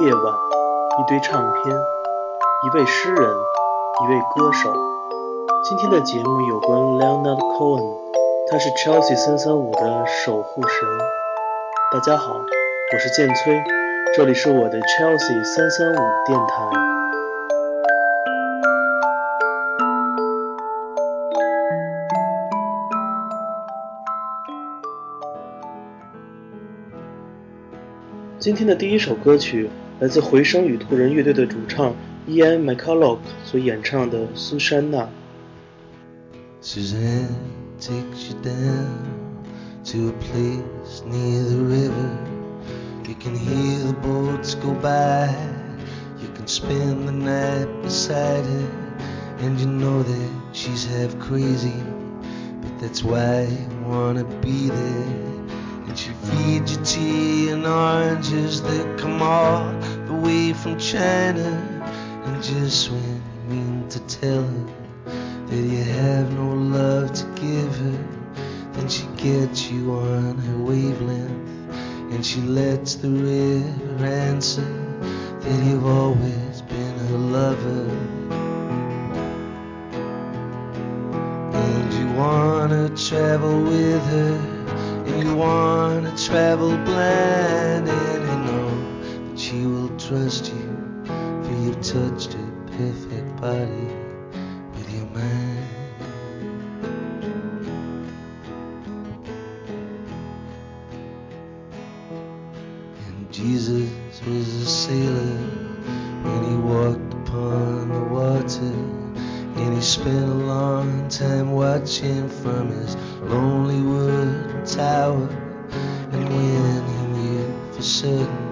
夜晚，一堆唱片，一位诗人，一位歌手。今天的节目有关 Leonard Cohen，他是 Chelsea 三三五的守护神。大家好，我是建崔，这里是我的 Chelsea 三三五电台。今天的第一首歌曲来自回声与兔人乐队的主唱 Ian McCulloch 所演唱的《苏珊娜》。Suzanne takes you down to a place near the river. You can hear the boats go by. You can spend the night beside her. And you know that she's half crazy. But that's why you wanna be there. And she feeds you tea and oranges that come all the way from China. And just when you mean to tell her that you have no love to give her, then she gets you on her wavelength. And she lets the river answer that you've always been her lover. And you wanna travel with her and you wanna travel blind trust you for you've touched her perfect body with your mind and Jesus was a sailor when he walked upon the water and he spent a long time watching from his lonely wood tower. And when he knew for certain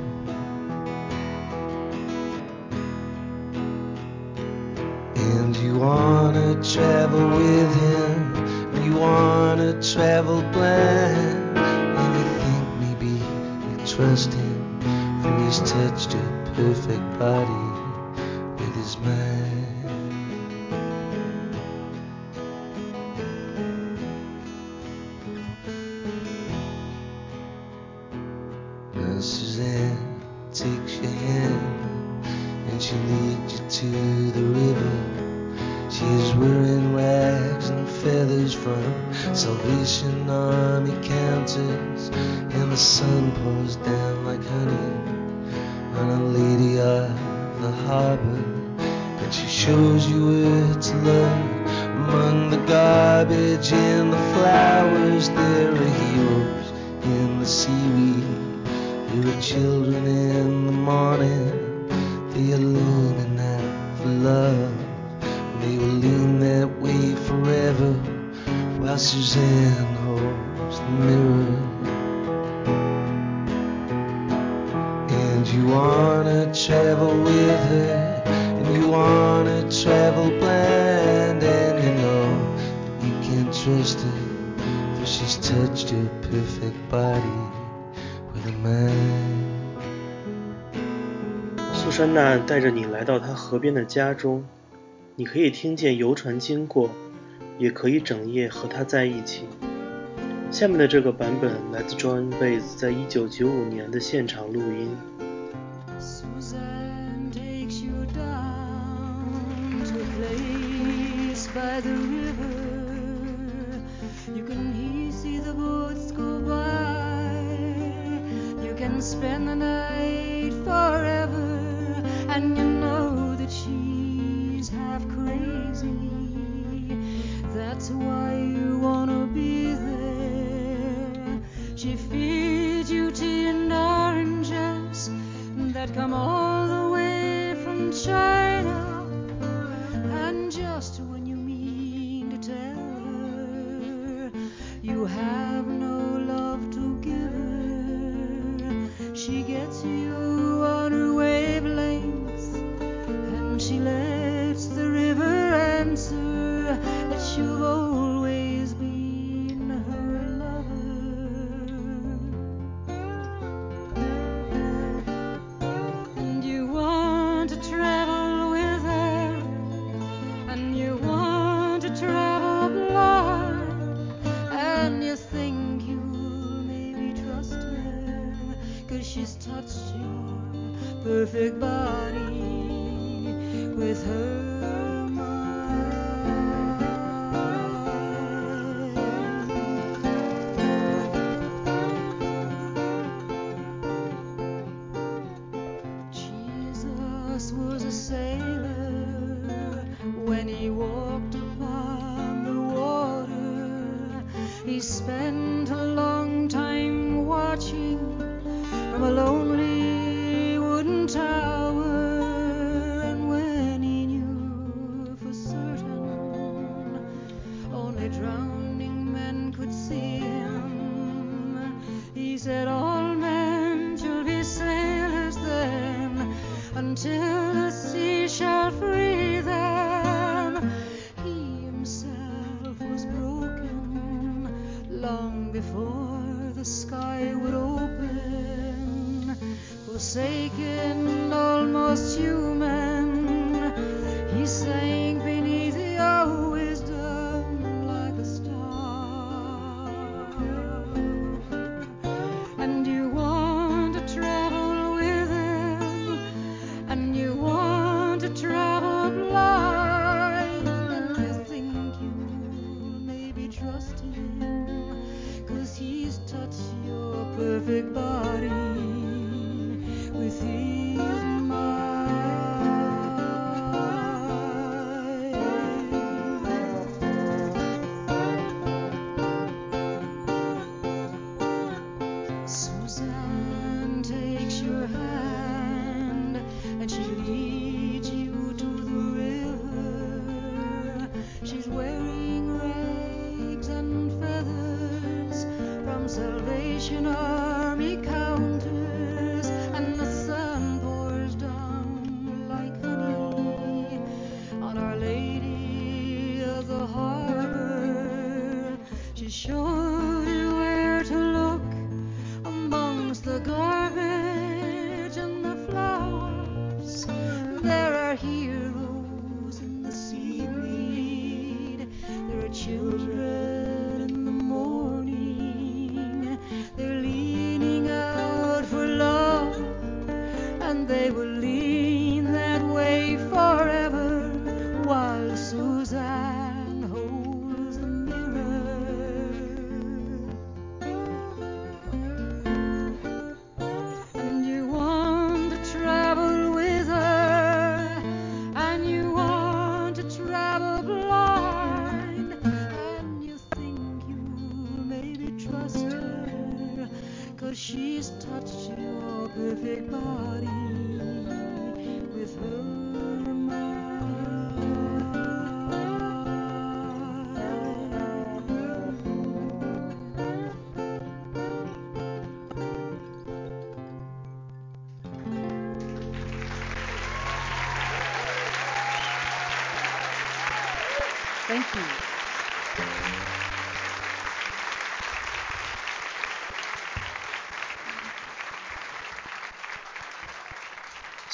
Wanna travel with him, you wanna travel blind, and you think maybe you trust him, for he's touched your perfect body with his mind. 带着你来到他河边的家中，你可以听见游船经过，也可以整夜和他在一起。下面的这个版本来自 John Baez 在一九九五年的现场录音。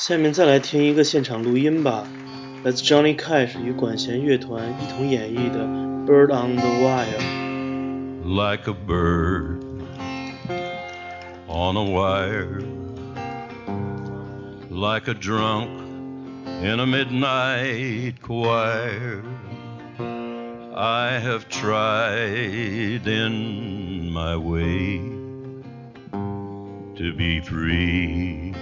下面再来听一个现场录音吧，来自 Johnny Cash 与管弦乐团一同演绎的《Bird on the Wire》。 like a bird on a wire, like a drunk in a midnight choir. I have tried in my way to be free.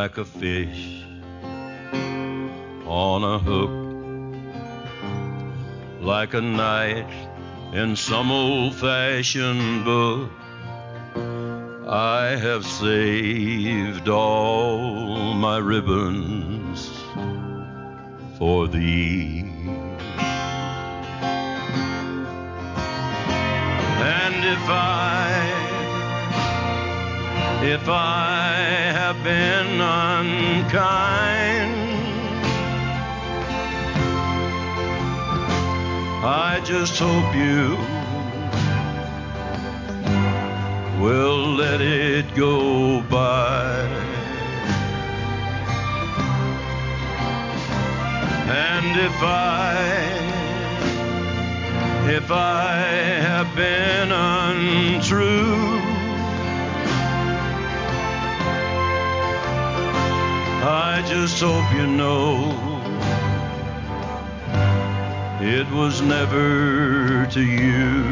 Like a fish on a hook like a knight in some old fashioned book. I have saved all my ribbons for thee. And if I, if I have been unkind, I just hope you will let it go by. And if I, if I have been untrue, just hope you know. It was never to you.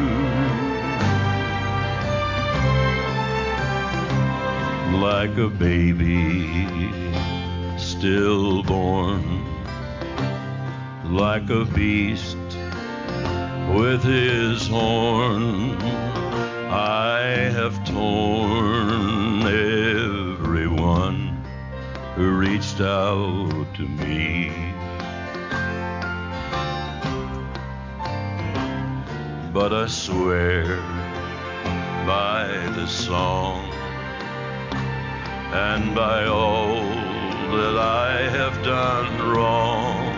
Like a baby stillborn, like a beast with his horn, I have torn who reached out to me. But I swear by the song and by all that I have done wrong,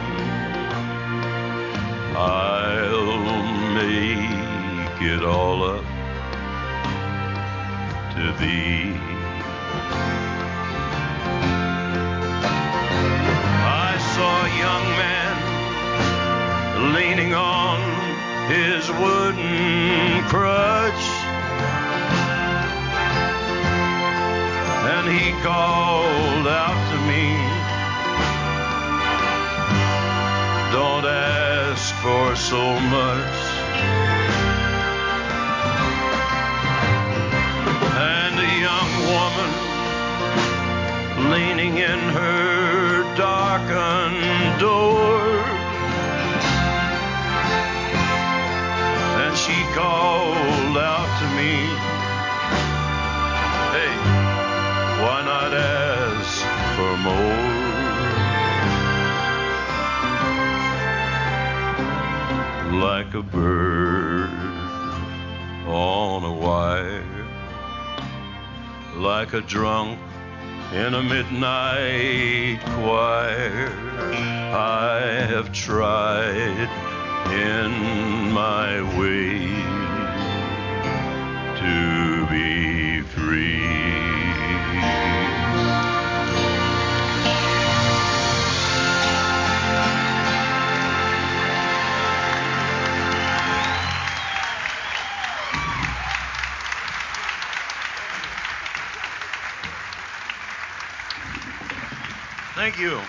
I'll make it all up to thee. Saw a young man leaning on his wooden crutch. And he called out to me, Don't ask for so much. And a young woman leaning in her darkened door. And she called out to me, Hey, why not ask for more? Like a bird on a wire, like a drunk in a midnight choir. I have tried in my way to be free. Thank you.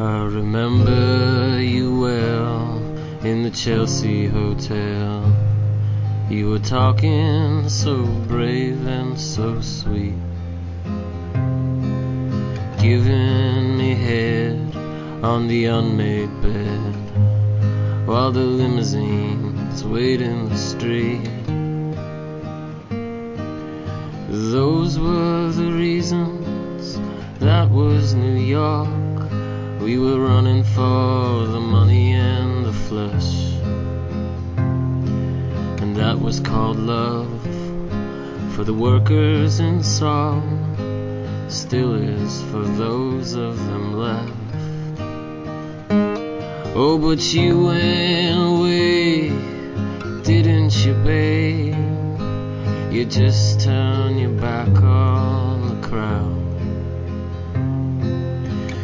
I remember you well in the Chelsea Hotel. You were talking so brave and so sweet, giving me head on the unmade bed while the limousines wait in the street. Those were the reasons, that was New York. We were running for the money and the flesh. And that was called love for the workers in song. Still is for those of them left. Oh, but you went away, didn't you, babe? You just turn your back on the crowd.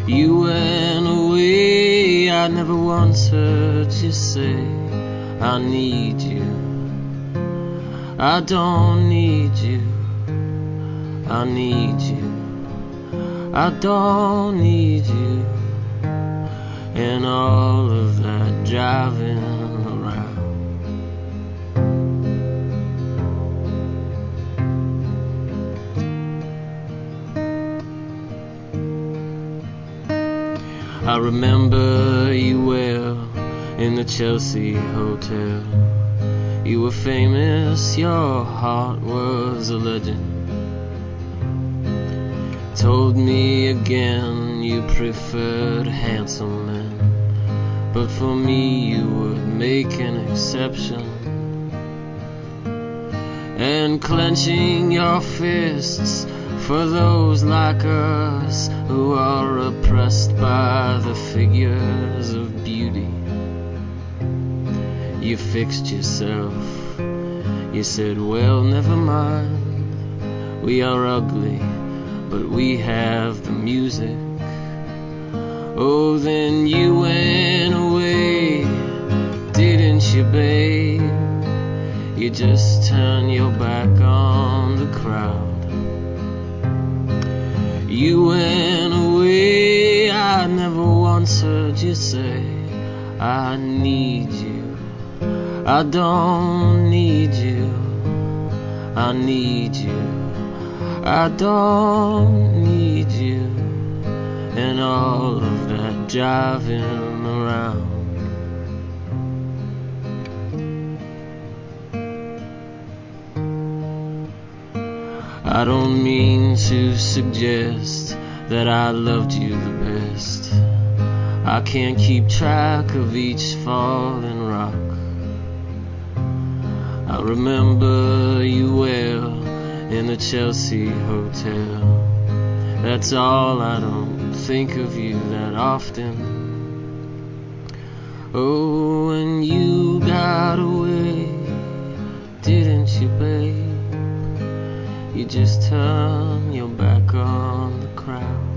You went away, I never once heard you say, I need you. I don't need you, I need you. I don't need you. And all of that driving remember you well in the Chelsea Hotel. You were famous, your heart was a legend. Told me again you preferred handsome men, but for me you would make an exception. And clenching your fists for those like us who are oppressed by the figures of beauty. You fixed yourself. You said, Well, never mind. We are ugly, but we have the music. Oh, then you went away, didn't you, babe? You just turned your back on the crowd. You went away, I never once heard you say, I need you. I don't need you, I need you. I don't need you. And all of that driving I don't mean to suggest that I loved you the best. I can't keep track of each falling rock. I remember you well in the Chelsea Hotel. That's all, I don't think of you that often. Oh, when you got away, didn't you, babe? You just turn your back on the crowd.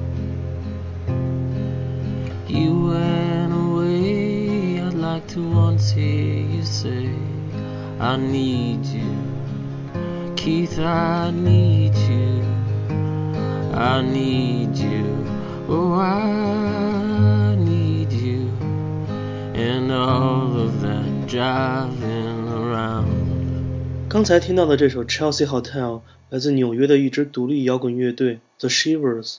You went away, I'd like to once hear you say, I need you. Keith, I need you. I need you. Oh, I need you. And all of that driving around. 刚才听到的这首《Chelsea Hotel》 来自纽约的一支独立摇滚乐队 The Shivers。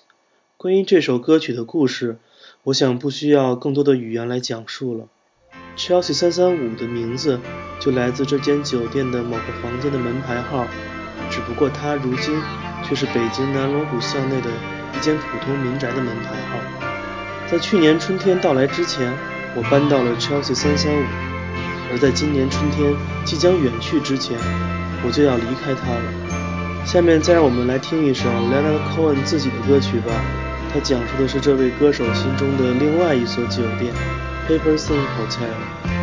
关于这首歌曲的故事，我想不需要更多的语言来讲述了。Chelsea 三三五的名字就来自这间酒店的某个房间的门牌号，只不过它如今却是北京南锣鼓巷内的一间普通民宅的门牌号。在去年春天到来之前，我搬到了 Chelsea 三三五，而在今年春天即将远去之前，我就要离开它了。下面再让我们来听一首 Leonard Cohen 自己的歌曲吧。它讲述的是这位歌手心中的另外一所酒店 ——Paperson Hotel。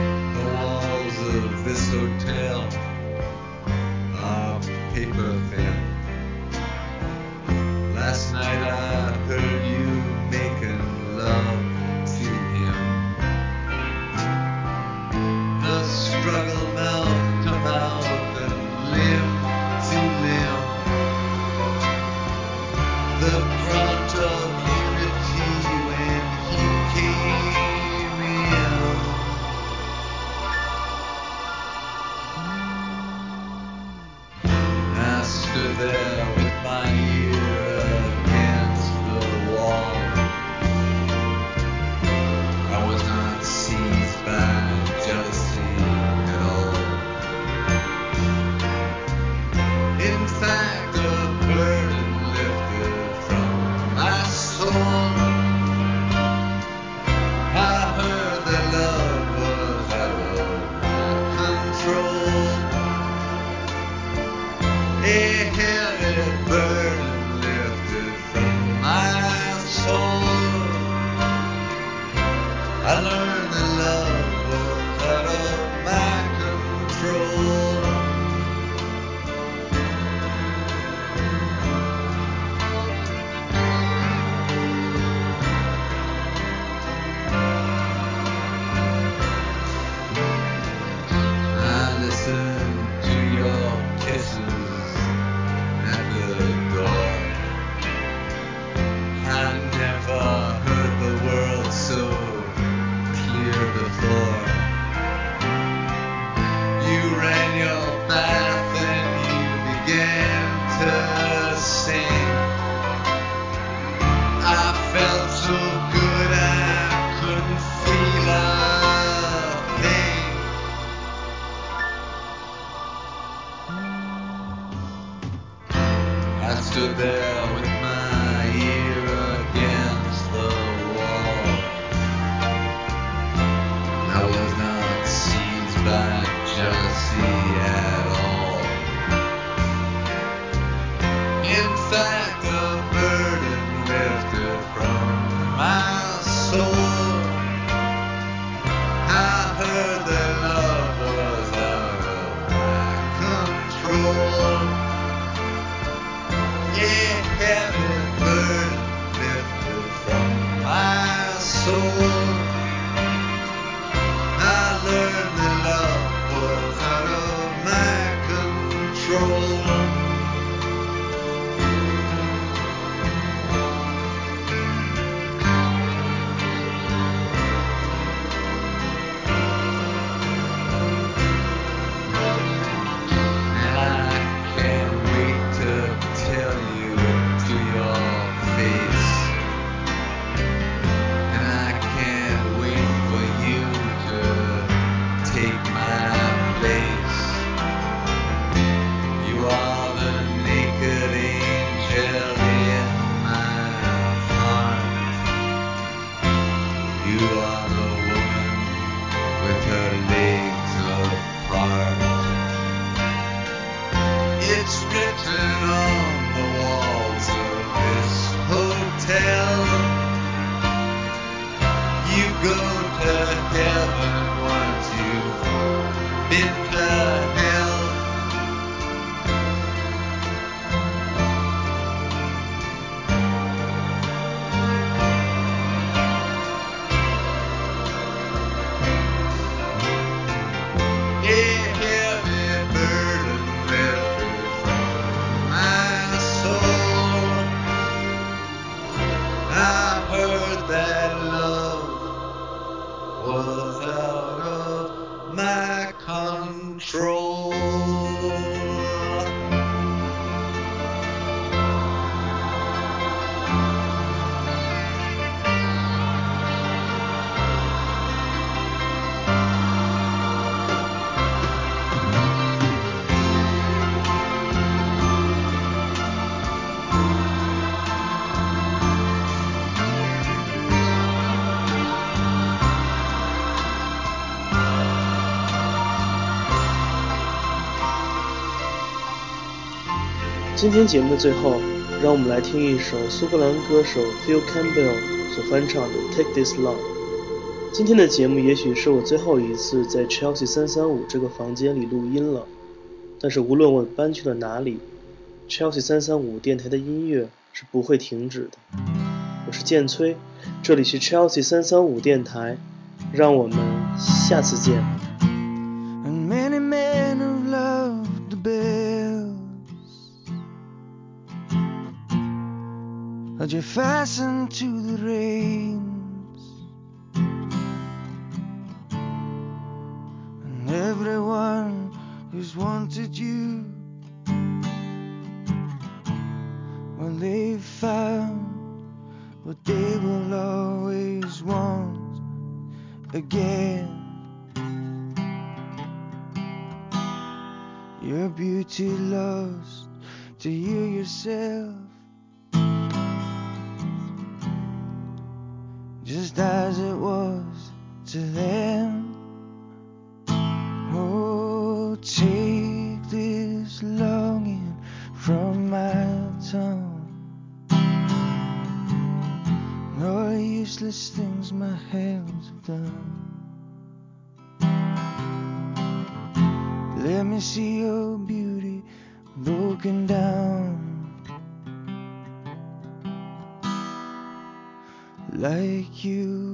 今天节目的最后，让我们来听一首苏格兰歌手 Phil Campbell 所翻唱的《Take This Love》。今天的节目也许是我最后一次在 Chelsea 三三五这个房间里录音了，但是无论我搬去了哪里，Chelsea 三三五电台的音乐是不会停止的。我是建崔，这里是 Chelsea 三三五电台，让我们下次见。That you fasten to the reins, and everyone who's wanted you, well, they've found what they will always want again. Your beauty lost to you yourself. Just as it was to them. Oh, take this longing from my tongue. All the useless things my hands have done. Let me see your beauty broken down like you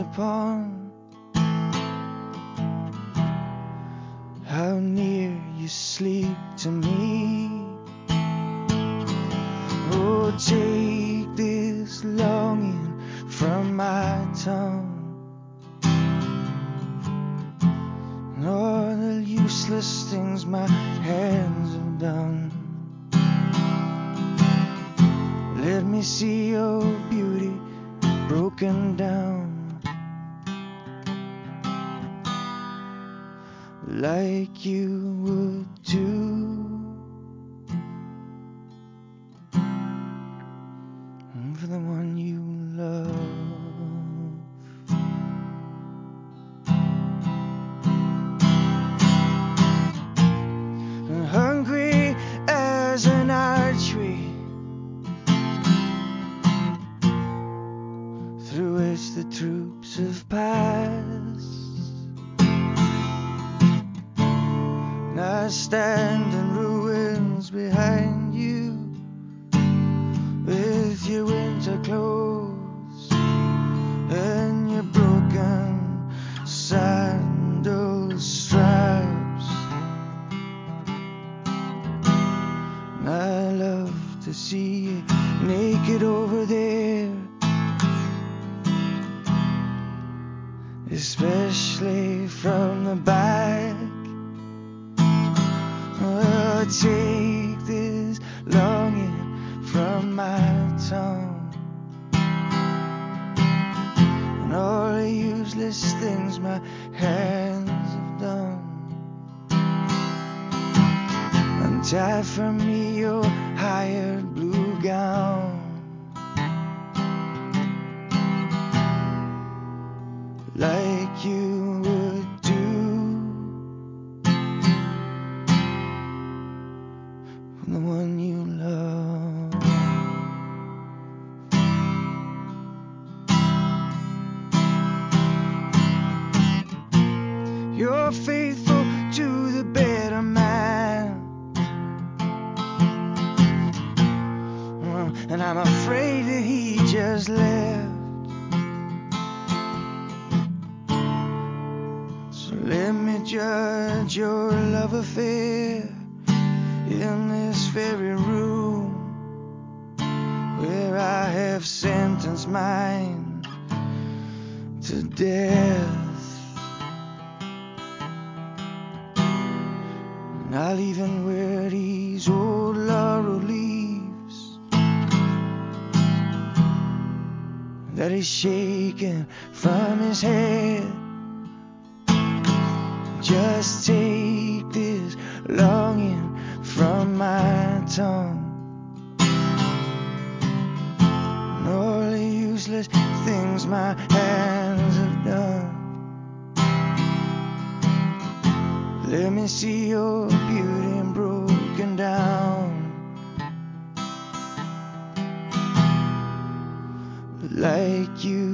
upon how near you sleep to me. Oh, take this longing from my tongue. And all the useless things my hands have done. Let me see your you Just take this longing from my tongue. And all the useless things my hands have done. Let me see your beauty broken down. Like you